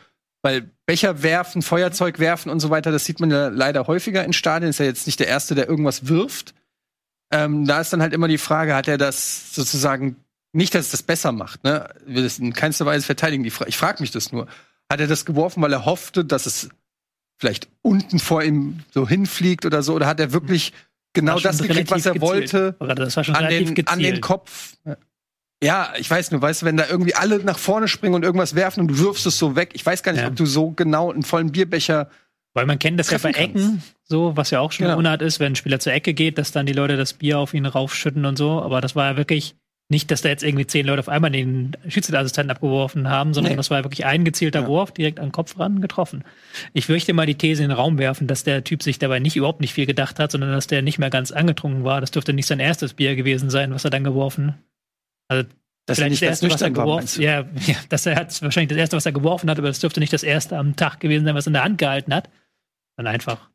weil Becher werfen, Feuerzeug werfen und so weiter, das sieht man ja leider häufiger in Stadien. Ist ja jetzt nicht der Erste, der irgendwas wirft. Ähm, da ist dann halt immer die Frage, hat er das sozusagen nicht, dass es das besser macht, ne? Ich will das in keinster Weise verteidigen. Ich frage mich das nur. Hat er das geworfen, weil er hoffte, dass es vielleicht unten vor ihm so hinfliegt oder so? Oder hat er wirklich genau das gekriegt, was er gezielt. wollte? Das war schon an den, an den Kopf. Ja, ich weiß nur, weißt du, wenn da irgendwie alle nach vorne springen und irgendwas werfen und du wirfst es so weg, ich weiß gar nicht, Ja. ob du so genau einen vollen Bierbecher. Weil man kennt das ja bei Ecken, so, was ja auch schon Genau. Unart ist, wenn ein Spieler zur Ecke geht, dass dann die Leute das Bier auf ihn raufschütten und so. Aber das war ja wirklich nicht, dass da jetzt irgendwie zehn Leute auf einmal den Schiedsrichterassistenten abgeworfen haben, sondern Nee. das war wirklich ein gezielter Ja. Wurf, direkt an den Kopf ran getroffen. Ich möchte mal die These in den Raum werfen, dass der Typ sich dabei nicht überhaupt nicht viel gedacht hat, sondern dass der nicht mehr ganz angetrunken war. Das dürfte nicht sein erstes Bier gewesen sein, was er dann geworfen. Also Das Vielleicht nicht das ganz erste, was er geworfen ja, ja, das hat wahrscheinlich das erste, was er geworfen hat, aber das dürfte nicht das erste am Tag gewesen sein, was er in der Hand gehalten hat. Sondern einfach.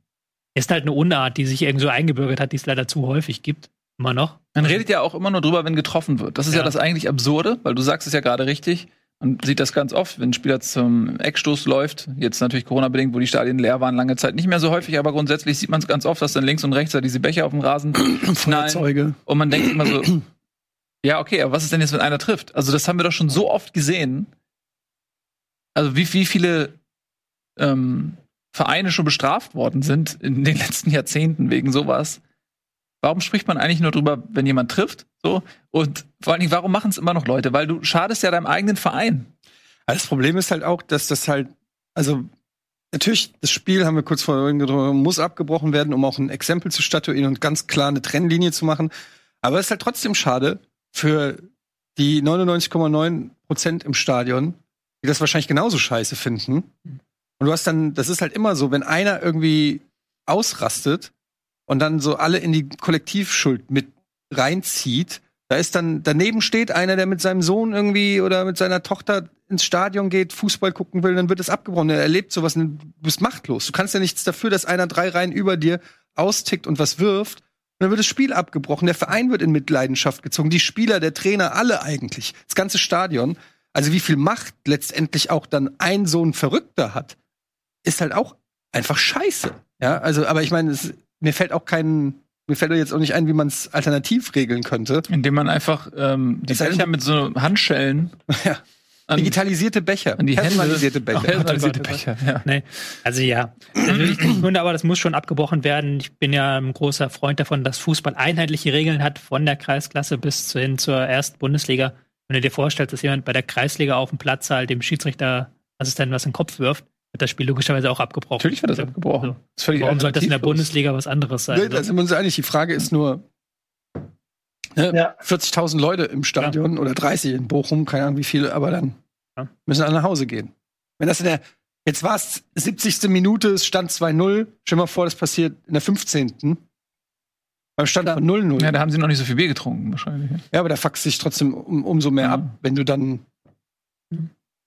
Ist halt eine Unart, die sich irgendwie so eingebürgert hat, die es leider zu häufig gibt. Immer noch. Man redet ja auch immer nur drüber, wenn getroffen wird. Das ist ja, Ja. das eigentlich Absurde, weil du sagst es ja gerade richtig. Man sieht das ganz oft, wenn ein Spieler zum Eckstoß läuft. Jetzt natürlich Corona-bedingt, wo die Stadien leer waren, lange Zeit nicht mehr so häufig, aber grundsätzlich sieht man es ganz oft, dass dann links und rechts da diese Becher auf dem Rasen knallen. Feuerzeuge. Und man denkt immer so, ja, okay, aber was ist denn jetzt, wenn einer trifft? Also, das haben wir doch schon so oft gesehen. Also, wie, wie viele ähm, Vereine schon bestraft worden sind in den letzten Jahrzehnten wegen sowas. Warum spricht man eigentlich nur drüber, wenn jemand trifft? So? Und vor allen Dingen, warum machen es immer noch Leute? Weil du schadest ja deinem eigenen Verein. Aber das Problem ist halt auch, dass das halt, also natürlich, das Spiel haben wir kurz vorhin gedrückt, muss abgebrochen werden, um auch ein Exempel zu statuieren und ganz klar eine Trennlinie zu machen. Aber es ist halt trotzdem schade für die 99,9 Prozent im Stadion, die das wahrscheinlich genauso scheiße finden. Und du hast dann, das ist halt immer so, wenn einer irgendwie ausrastet und dann so alle in die Kollektivschuld mit reinzieht, da ist dann, daneben steht einer, der mit seinem Sohn irgendwie oder mit seiner Tochter ins Stadion geht, Fußball gucken will, dann wird es abgebrochen. Er erlebt sowas du bist machtlos. Du kannst ja nichts dafür, dass einer drei Reihen über dir austickt und was wirft. Dann wird das Spiel abgebrochen. Der Verein wird in Mitleidenschaft gezogen. Die Spieler, der Trainer, alle eigentlich. Das ganze Stadion. Also wie viel Macht letztendlich auch dann ein so ein Verrückter hat, ist halt auch einfach scheiße. Ja, also, aber ich meine, mir fällt auch kein, mir fällt jetzt auch nicht ein, wie man es alternativ regeln könnte. Indem man einfach ähm, die Becher mit so Handschellen Ja. An, Digitalisierte Becher, an die Hände. personalisierte Becher. Personalisierte Oh Gott, oh Becher, ja. Nee. Also ja, natürlich die Gründe, aber das muss schon abgebrochen werden. Ich bin ja ein großer Freund davon, dass Fußball einheitliche Regeln hat, von der Kreisklasse bis hin zur ersten Bundesliga. Wenn du dir vorstellst, dass jemand bei der Kreisliga auf dem Platz halt dem Schiedsrichterassistenten was in den Kopf wirft, wird das Spiel logischerweise auch abgebrochen. Natürlich wird das abgebrochen. So. Das ist völlig Warum sollte das in der. Bundesliga was anderes sein? Nee, da sind wir uns einig. Die Frage ist nur, ne, Ja. 40.000 Leute im Stadion oder 30 in Bochum, keine Ahnung wie viele, aber dann Ja. müssen alle nach Hause gehen. Wenn das in der, jetzt war es 70. Minute, es stand 2-0. Stell dir mal vor, das passiert in der 15. Beim Stand von 0-0. Ja, Ja, da haben sie noch nicht so viel Bier getrunken, wahrscheinlich. aber da fuckst dich trotzdem um, umso mehr Ja. ab, wenn du dann.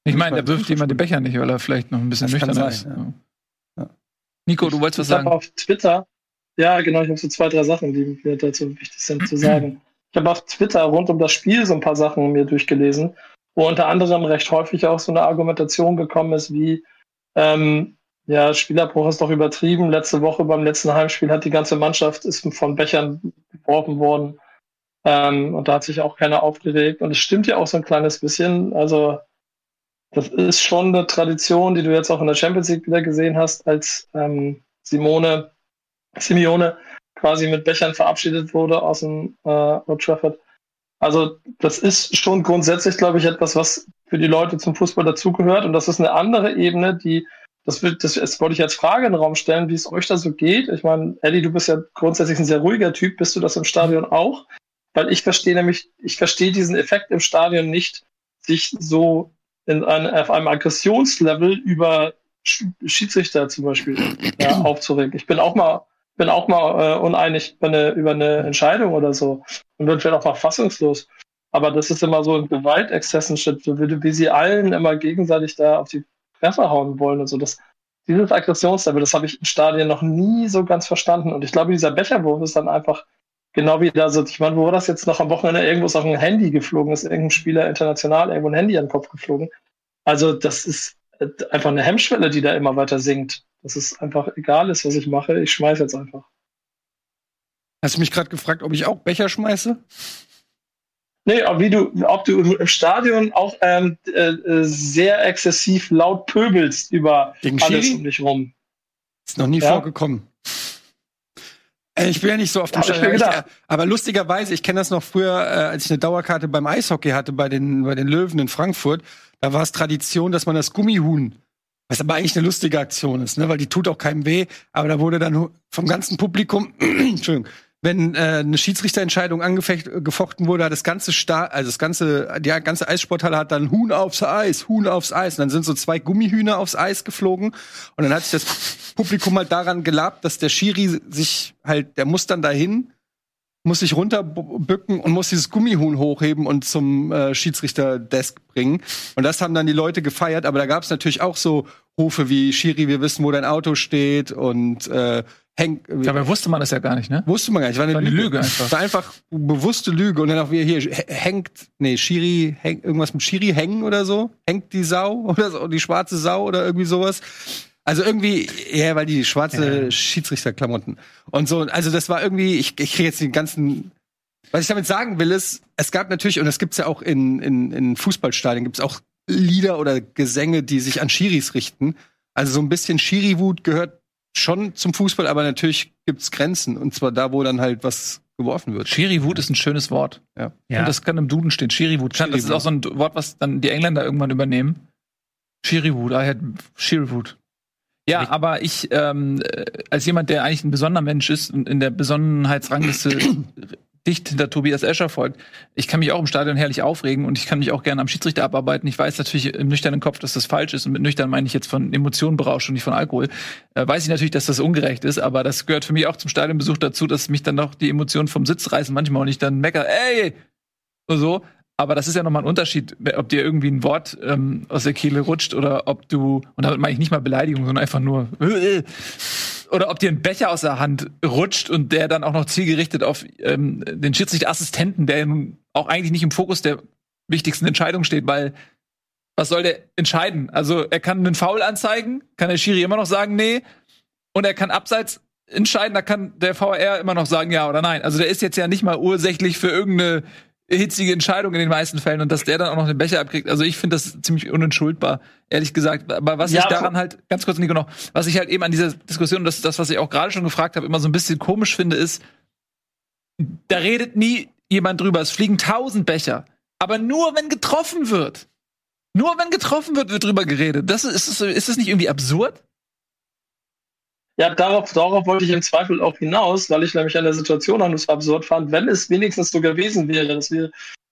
Ich meine, da wirft jemand den Becher nicht, weil er vielleicht noch ein bisschen Das nüchtern sein, ist. ja. Ja. Nico, du wolltest was ich habe sagen? auf Twitter, ja genau, ich habe so zwei, drei Sachen, die mir dazu wichtig sind zu sagen. Ich habe auf Twitter rund um das Spiel so ein paar Sachen mir durchgelesen, wo unter anderem recht häufig auch so eine Argumentation gekommen ist, wie ähm, ja, Spielerbruch ist doch übertrieben. Letzte Woche beim letzten Heimspiel hat die ganze Mannschaft ist von Bechern geworfen worden. Ähm, und da hat sich auch keiner aufgeregt. Und es stimmt ja auch so ein kleines bisschen. Also, das ist schon eine Tradition, die du jetzt auch in der Champions League wieder gesehen hast, als ähm, Simone, Simeone quasi mit Bechern verabschiedet wurde aus dem äh, Old Trafford. Also, das ist schon grundsätzlich, glaube ich, etwas, was für die Leute zum Fußball dazugehört. Und das ist eine andere Ebene, die das, will, das, das wollte ich als Frage in den Raum stellen, wie es euch da so geht. Ich meine, Eddie, du bist ja grundsätzlich ein sehr ruhiger Typ. Bist du das im Stadion auch? Weil ich verstehe nämlich, ich verstehe diesen Effekt im Stadion nicht, sich so in ein, auf einem Aggressionslevel über Schiedsrichter zum Beispiel ja, aufzuregen. Ich bin auch mal, bin auch mal äh, uneinig über eine, über eine Entscheidung oder so und bin vielleicht auch mal fassungslos. Aber das ist immer so ein Gewaltexzessen, wie, wie sie allen immer gegenseitig da auf die Fresse hauen wollen und so. Das, dieses Aggressionslevel, das habe ich im Stadion noch nie so ganz verstanden. Und ich glaube, dieser Becherwurf ist dann einfach genau wie da so, ich meine, wo das jetzt noch am Wochenende irgendwo ist auf ein Handy geflogen, ist irgendein Spieler international irgendwo ein Handy an den Kopf geflogen. Also das ist einfach eine Hemmschwelle, die da immer weiter sinkt. Dass es einfach egal ist, was ich mache, ich schmeiße jetzt einfach. Hast du mich gerade gefragt, ob ich auch Becher schmeiße? Nee, ob, wie du, ob du im Stadion auch ähm, äh, sehr exzessiv laut pöbelst über Gegen alles Schiri? um dich rum. Ist noch nie Ja. vorgekommen. Äh, Ich bin ja nicht so auf dem Stadion. Ich, aber lustigerweise, ich kenne das noch früher, äh, als ich eine Dauerkarte beim Eishockey hatte, bei den, bei den Löwen in Frankfurt. Da war es Tradition, dass man das Gummihuhn, was aber eigentlich eine lustige Aktion ist, ne, weil die tut auch keinem weh, aber da wurde dann vom ganzen Publikum, Entschuldigung, wenn äh, eine Schiedsrichterentscheidung angefecht, gefochten wurde, hat das ganze Sta also das ganze, die ganze Eissporthalle hat dann Huhn aufs Eis, Huhn aufs Eis. Und dann sind so zwei Gummihühner aufs Eis geflogen. Und dann hat sich das Publikum halt daran gelabt, dass der Schiri sich halt, der muss dann dahin, muss sich runterbücken und muss dieses Gummihuhn hochheben und zum äh, Schiedsrichterdesk bringen. Und das haben dann die Leute gefeiert. Aber da gab es natürlich auch so Rufe wie Schiri, wir wissen, wo dein Auto steht und äh, Henk, Dabei wusste man das ja gar nicht, ne? Wusste man gar nicht. War eine, War eine Lüge. Lüge einfach. War einfach bewusste Lüge. Und dann auch wieder hier hängt, nee, Schiri, häng, irgendwas mit Schiri hängen oder so. Hängt die Sau oder so, die schwarze Sau oder irgendwie sowas. Also irgendwie, ja, weil die schwarze Schiedsrichterklamotten. Und so, also das war irgendwie, ich, ich kriege jetzt den ganzen. Was ich damit sagen will, ist, es gab natürlich, und das gibt's ja auch in, in, in Fußballstadien, gibt's auch Lieder oder Gesänge, die sich an Schiris richten. Also so ein bisschen Schiri-Wut gehört schon zum Fußball, aber natürlich gibt's Grenzen. Und zwar da, wo dann halt was geworfen wird. Schiri-Wut ist ein schönes Wort. Ja. Und das kann im Duden stehen. Schiri-Wut. Das ist auch so ein Wort, was dann die Engländer irgendwann übernehmen. Schiri-Wut. I had Schiri-Wut. Ja, aber ich, ähm, äh, als jemand, der eigentlich ein besonderer Mensch ist und in der Besonnenheitsrangliste dicht hinter Tobias Escher folgt, ich kann mich auch im Stadion herrlich aufregen und ich kann mich auch gerne am Schiedsrichter abarbeiten. Ich weiß natürlich im nüchternen Kopf, dass das falsch ist und mit nüchtern meine ich jetzt von Emotionen berauscht und nicht von Alkohol. Äh, weiß ich natürlich, dass das ungerecht ist, aber das gehört für mich auch zum Stadionbesuch dazu, dass mich dann noch die Emotionen vom Sitz reißen manchmal und ich dann mecker, ey, so. Aber das ist ja nochmal ein Unterschied, ob dir irgendwie ein Wort ähm, aus der Kehle rutscht oder ob du, und damit meine ich nicht mal Beleidigung, sondern einfach nur, oder ob dir ein Becher aus der Hand rutscht und der dann auch noch zielgerichtet auf ähm, den Schiedsrichterassistenten, der nun auch eigentlich nicht im Fokus der wichtigsten Entscheidung steht, weil was soll der entscheiden? Also er kann einen Foul anzeigen, kann der Schiri immer noch sagen, nee, und er kann abseits entscheiden, da kann der VR immer noch sagen, ja oder nein. Also der ist jetzt ja nicht mal ursächlich für irgendeine hitzige Entscheidung in den meisten Fällen und dass der dann auch noch den Becher abkriegt. Also ich finde das ziemlich unentschuldbar, ehrlich gesagt. Aber was Ja, ich daran halt, ganz kurz, Nico, noch, was ich halt eben an dieser Diskussion, das das, was ich auch gerade schon gefragt habe, immer so ein bisschen komisch finde, ist, da redet nie jemand drüber. Es fliegen tausend Becher. Aber nur wenn getroffen wird. Nur wenn getroffen wird, wird drüber geredet. Das ist, ist, ist das nicht irgendwie absurd? Ja, darauf, darauf wollte ich im Zweifel auch hinaus, weil ich nämlich an der Situation auch so absurd fand, wenn es wenigstens so gewesen wäre, dass wir,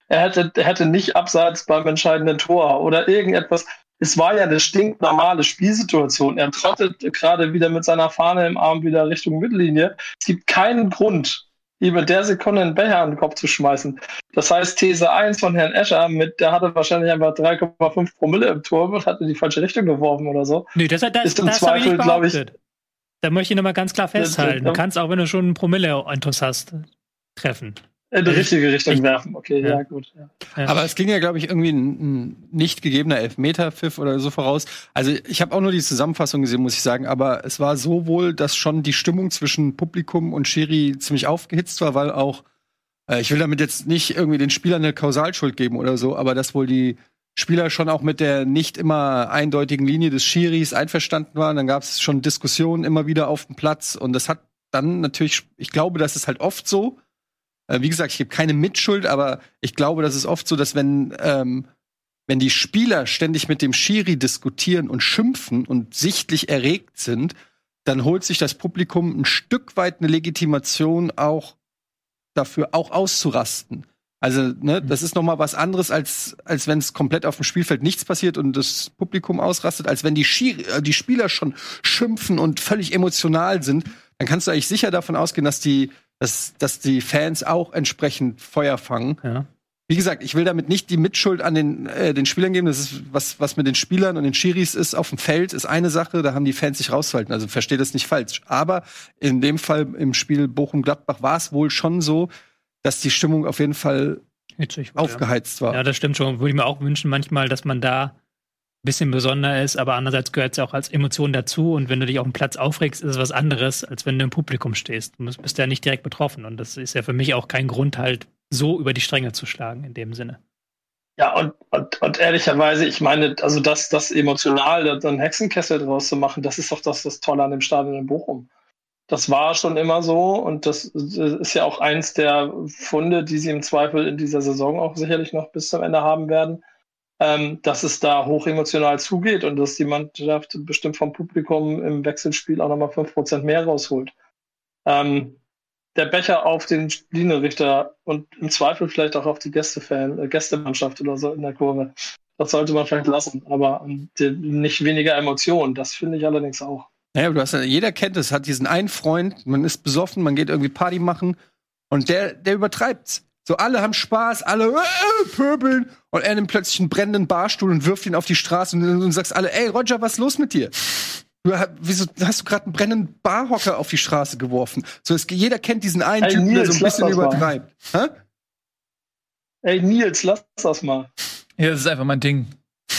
er hätte, er hätte nicht abseits beim entscheidenden Tor oder irgendetwas. Es war ja eine stinknormale Spielsituation. Er trottet gerade wieder mit seiner Fahne im Arm wieder Richtung Mittellinie. Es gibt keinen Grund, ihm in der Sekunde einen Becher an den Kopf zu schmeißen. Das heißt, These 1 von Herrn Escher, mit, der hatte wahrscheinlich einfach 3,5 Promille im Tor und hat in die falsche Richtung geworfen oder so. Nee, das, das, Ist im das Zweifel, glaub ich-. Da möchte ich nochmal ganz klar festhalten. Du kannst auch, wenn du schon einen Promille-Intus hast, treffen. In die richtige Richtung Ich- werfen. Okay, ja, Ja. gut. Ja. Aber es ging ja, glaube ich, irgendwie ein, ein nicht gegebener Elfmeter-Pfiff oder so voraus. Also ich habe auch nur die Zusammenfassung gesehen, muss ich sagen. Aber es war so wohl, dass schon die Stimmung zwischen Publikum und Schiri ziemlich aufgehitzt war, weil auch, äh, ich will damit jetzt nicht irgendwie den Spielern eine Kausalschuld geben oder so, aber dass wohl die Spieler schon auch mit der nicht immer eindeutigen Linie des Schiris einverstanden waren. Dann gab es schon Diskussionen immer wieder auf dem Platz. Und das hat dann natürlich, ich glaube, das ist halt oft so, äh, wie gesagt, ich gebe keine Mitschuld, aber ich glaube, das ist oft so, dass wenn ähm, wenn die Spieler ständig mit dem Schiri diskutieren und schimpfen und sichtlich erregt sind, dann holt sich das Publikum ein Stück weit eine Legitimation auch dafür, auch auszurasten. Also, ne, das ist noch mal was anderes, als, als wenn es komplett auf dem Spielfeld nichts passiert und das Publikum ausrastet, als wenn die, Schiri, äh, die Spieler schon schimpfen und völlig emotional sind. Dann kannst du eigentlich sicher davon ausgehen, dass die, dass, dass die Fans auch entsprechend Feuer fangen. Ja. Wie gesagt, ich will damit nicht die Mitschuld an den, äh, den Spielern geben. Das ist was, was mit den Spielern und den Schiris ist auf dem Feld, ist eine Sache. Da haben die Fans sich rauszuhalten. Also versteht das nicht falsch. Aber in dem Fall im Spiel Bochum-Gladbach war es wohl schon so, dass die Stimmung auf jeden Fall Hitzig aufgeheizt war. Ja. ja, das stimmt schon. Würde ich mir auch wünschen, manchmal, dass man da ein bisschen besonder ist, aber andererseits gehört es ja auch als Emotion dazu. Und wenn du dich auf dem Platz aufregst, ist es was anderes, als wenn du im Publikum stehst. Du bist ja nicht direkt betroffen. Und das ist ja für mich auch kein Grund, halt so über die Stränge zu schlagen in dem Sinne. Ja, und, und, und ehrlicherweise, ich meine, also das, das emotional, dann Hexenkessel draus zu machen, das ist doch das, das Tolle an dem Stadion in Bochum. Das war schon immer so und das ist ja auch eins der Funde, die sie im Zweifel in dieser Saison auch sicherlich noch bis zum Ende haben werden, ähm, dass es da hochemotional zugeht und dass die Mannschaft bestimmt vom Publikum im Wechselspiel auch nochmal 5% mehr rausholt. Ähm, der Becher auf den Linienrichter und im Zweifel vielleicht auch auf die Gästefan, äh, Gästemannschaft oder so in der Kurve. Das sollte man vielleicht lassen, aber ähm, nicht weniger Emotionen. Das finde ich allerdings auch. Naja, du hast ja, jeder kennt es, hat diesen einen Freund, man ist besoffen, man geht irgendwie Party machen und der, der übertreibt's. So, alle haben Spaß, alle äh, pöbeln und er nimmt plötzlich einen brennenden Barstuhl und wirft ihn auf die Straße und du sagst alle, ey Roger, was ist los mit dir? Du, wieso hast du gerade einen brennenden Barhocker auf die Straße geworfen? So, es, jeder kennt diesen einen Ey, Typen, der Nils, so ein bisschen übertreibt. Hä? Ey, Nils, lass das mal. Ja, das ist einfach mein Ding.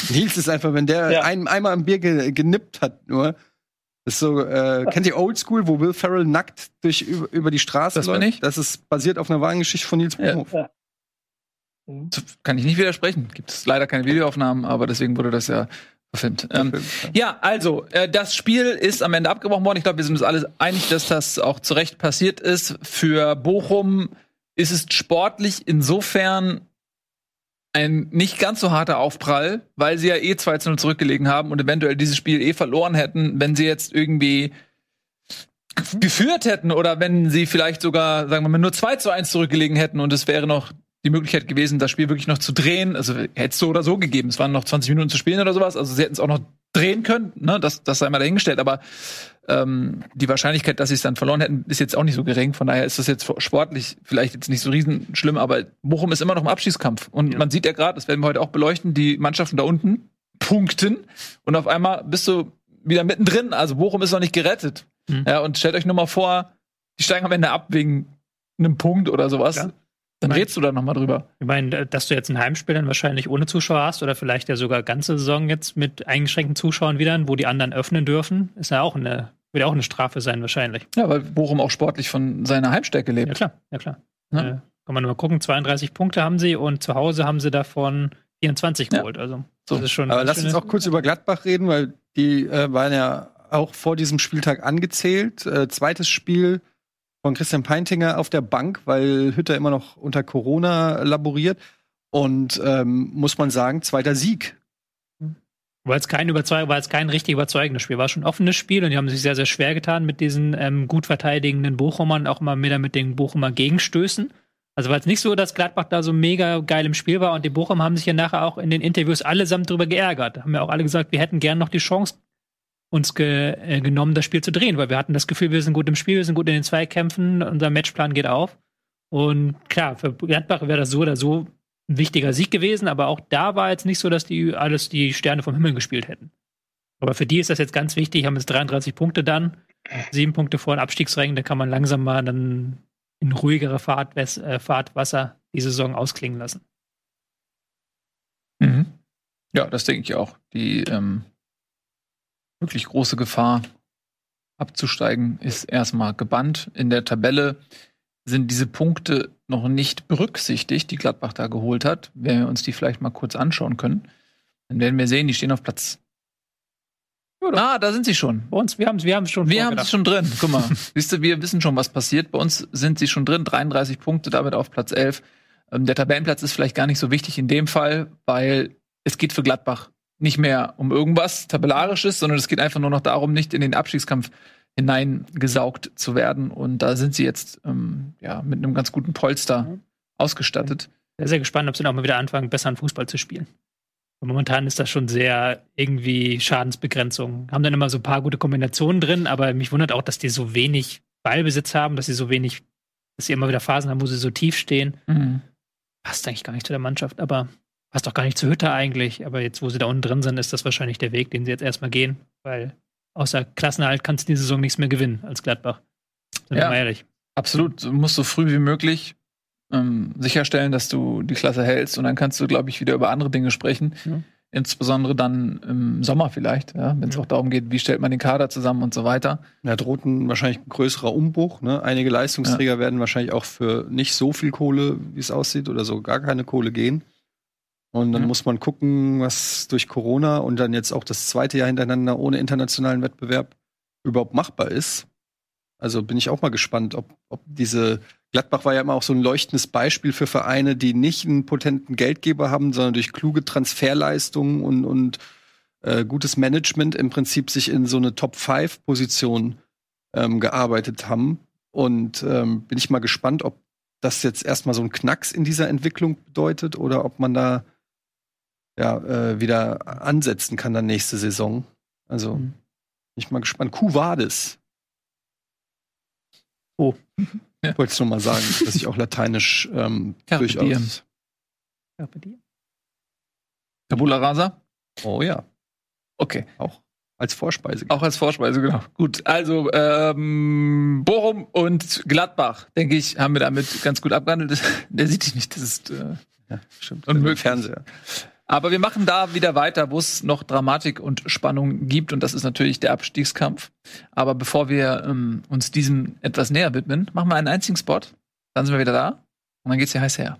Nils ist einfach, wenn der Ja. einem einmal am Bier ge genippt hat, nur. Das ist so, äh, kennt ihr Old School, wo Will Ferrell nackt durch über, über die Straße Das bin läuft? ich. Das ist basiert auf einer wahren Geschichte von Nils Ja. Bohmhoff. Mhm. Kann ich nicht widersprechen. Gibt es leider keine Videoaufnahmen, aber deswegen wurde das ja verfilmt. Ähm, ja, also, äh, das Spiel ist am Ende abgebrochen worden. Ich glaube, wir sind uns alle einig, dass das auch zu Recht passiert ist. Für Bochum ist es sportlich insofern ein nicht ganz so harter Aufprall, weil sie ja eh 2 zu 0 zurückgelegen haben und eventuell dieses Spiel eh verloren hätten, wenn sie jetzt irgendwie geführt hätten oder wenn sie vielleicht sogar, sagen wir mal, nur 2 zu 1 zurückgelegen hätten und es wäre noch die Möglichkeit gewesen, das Spiel wirklich noch zu drehen. Also hätte es so oder so gegeben. Es waren noch 20 Minuten zu spielen oder sowas. Also sie hätten es auch noch drehen können. Ne? Das, das sei mal dahingestellt. Aber ähm, die Wahrscheinlichkeit, dass sie es dann verloren hätten, ist jetzt auch nicht so gering. Von daher ist das jetzt sportlich vielleicht jetzt nicht so riesen schlimm. Aber Bochum ist immer noch im Abschießkampf. Und man sieht ja gerade, das werden wir heute auch beleuchten, die Mannschaften da unten punkten. Und auf einmal bist du wieder mittendrin. Also Bochum ist noch nicht gerettet. Mhm. Ja, und stellt euch nur mal vor, die steigen am Ende ab wegen einem Punkt oder sowas. Ja. Dann Mein- redst du da noch mal drüber. Ich meine, dass du jetzt ein Heimspiel dann wahrscheinlich ohne Zuschauer hast oder vielleicht ja sogar ganze Saison jetzt mit eingeschränkten Zuschauern wieder, wo die anderen öffnen dürfen, ist ja auch eine, wird ja auch eine Strafe sein wahrscheinlich. Ja, weil Bochum auch sportlich von seiner Heimstärke Ja lebt. klar, ja klar. Ja. Äh, kann man nur mal gucken, 32 Punkte haben sie und zu Hause haben sie davon 24 Ja. geholt. Also So. das ist schon. Aber lass uns auch kurz über Gladbach reden, weil die äh, waren ja auch vor diesem Spieltag angezählt. Äh, zweites Spiel von Christian Peintinger auf der Bank, weil Hütter immer noch unter Corona laboriert. Und ähm, muss man sagen, zweiter Sieg. War jetzt kein kein richtig überzeugendes Spiel. War schon ein offenes Spiel und die haben sich sehr, sehr schwer getan mit diesen ähm, gut verteidigenden Bochumern, auch immer wieder mit den Bochumer Gegenstößen. Also war es nicht so, dass Gladbach da so mega geil im Spiel war und die Bochum haben sich ja nachher auch in den Interviews allesamt drüber geärgert. Haben ja auch alle gesagt, wir hätten gern noch die Chance uns ge äh, genommen, das Spiel zu drehen, weil wir hatten das Gefühl, wir sind gut im Spiel, wir sind gut in den Zweikämpfen, unser Matchplan geht auf. Und klar, für Gladbach wäre das so oder so ein wichtiger Sieg gewesen, aber auch da war jetzt nicht so, dass die alles die Sterne vom Himmel gespielt hätten. Aber für die ist das jetzt ganz wichtig, haben jetzt 33 Punkte dann, sieben Punkte vor den Abstiegsrängen, da kann man langsam mal dann in ruhigere Fahrt, äh, Fahrtwasser die Saison ausklingen lassen. Mhm. Ja, das denke ich auch. Die ähm, wirklich große Gefahr abzusteigen ist erstmal gebannt. In der Tabelle sind diese Punkte noch nicht berücksichtigt, die Gladbach da geholt hat. Wenn wir uns die vielleicht mal kurz anschauen können, dann werden wir sehen, die stehen auf Platz. Ah, da sind sie schon. Bei uns, wir haben wir haben schon Wir haben sie schon drin. Guck mal. Siehst du, wir wissen schon, was passiert. Bei uns sind sie schon drin. 33 Punkte, damit auf Platz 11. Ähm, der Tabellenplatz ist vielleicht gar nicht so wichtig in dem Fall, weil es geht für Gladbach nicht mehr um irgendwas Tabellarisches, sondern es geht einfach nur noch darum, nicht in den Abstiegskampf hineingesaugt zu werden. Und da sind sie jetzt ähm, ja, mit einem ganz guten Polster Mhm. ausgestattet. Sehr, sehr gespannt, ob sie dann auch mal wieder anfangen, besseren Fußball zu spielen. Und momentan ist das schon sehr irgendwie Schadensbegrenzung. Haben dann immer so ein paar gute Kombinationen drin, aber mich wundert auch, dass die so wenig Ballbesitz haben, dass sie so wenig, dass sie immer wieder Phasen haben, wo sie so tief stehen. Mhm. Passt eigentlich gar nicht zu der Mannschaft, aber passt auch gar nicht zu Hütter eigentlich. Aber jetzt, wo sie da unten drin sind, ist das wahrscheinlich der Weg, den sie jetzt erstmal gehen, weil außer Klassenerhalt kannst du die Saison nichts mehr gewinnen als Gladbach. Sind wir Ja. mal ehrlich. Absolut. Du musst so früh wie möglich ähm, sicherstellen, dass du die Klasse hältst und dann kannst du, glaube ich, wieder über andere Dinge sprechen. Ja. Insbesondere dann im Sommer vielleicht, ja, wenn es Ja. auch darum geht, wie stellt man den Kader zusammen und so weiter. Da droht ein, wahrscheinlich ein größerer Umbruch. Ne? Einige Leistungsträger werden wahrscheinlich auch für nicht so viel Kohle, wie es aussieht, oder so gar keine Kohle gehen. Und dann Ja. muss man gucken, was durch Corona und dann jetzt auch das zweite Jahr hintereinander ohne internationalen Wettbewerb überhaupt machbar ist. Also bin ich auch mal gespannt, ob, ob diese Gladbach war ja immer auch so ein leuchtendes Beispiel für Vereine, die nicht einen potenten Geldgeber haben, sondern durch kluge Transferleistungen und, und äh, gutes Management im Prinzip sich in so eine Top-5-Position ähm, gearbeitet haben. Und ähm, bin ich mal gespannt, ob das jetzt erstmal so ein Knacks in dieser Entwicklung bedeutet oder ob man da ja äh, wieder ansetzen kann dann nächste Saison. Also Mhm. bin ich mal gespannt. Cuvades. Oh. Ja. Wollte es nur mal sagen, dass ich auch lateinisch ähm, Carpe durchaus. diem. Ja, bei dir. Tabula rasa? Oh ja, Okay. auch als Vorspeise. Auch als Vorspeise, genau. Gut, also ähm, Bochum und Gladbach, denke ich, haben wir damit ganz gut abgehandelt. Der sieht dich nicht, das ist äh, Ja, stimmt. Unmöglich. Fernseher. Aber wir machen da wieder weiter, wo es noch Dramatik und Spannung gibt. Und das ist natürlich der Abstiegskampf. Aber bevor wir ähm, uns diesem etwas näher widmen, machen wir einen einzigen Spot. Dann sind wir wieder da. Und dann geht's hier heiß her.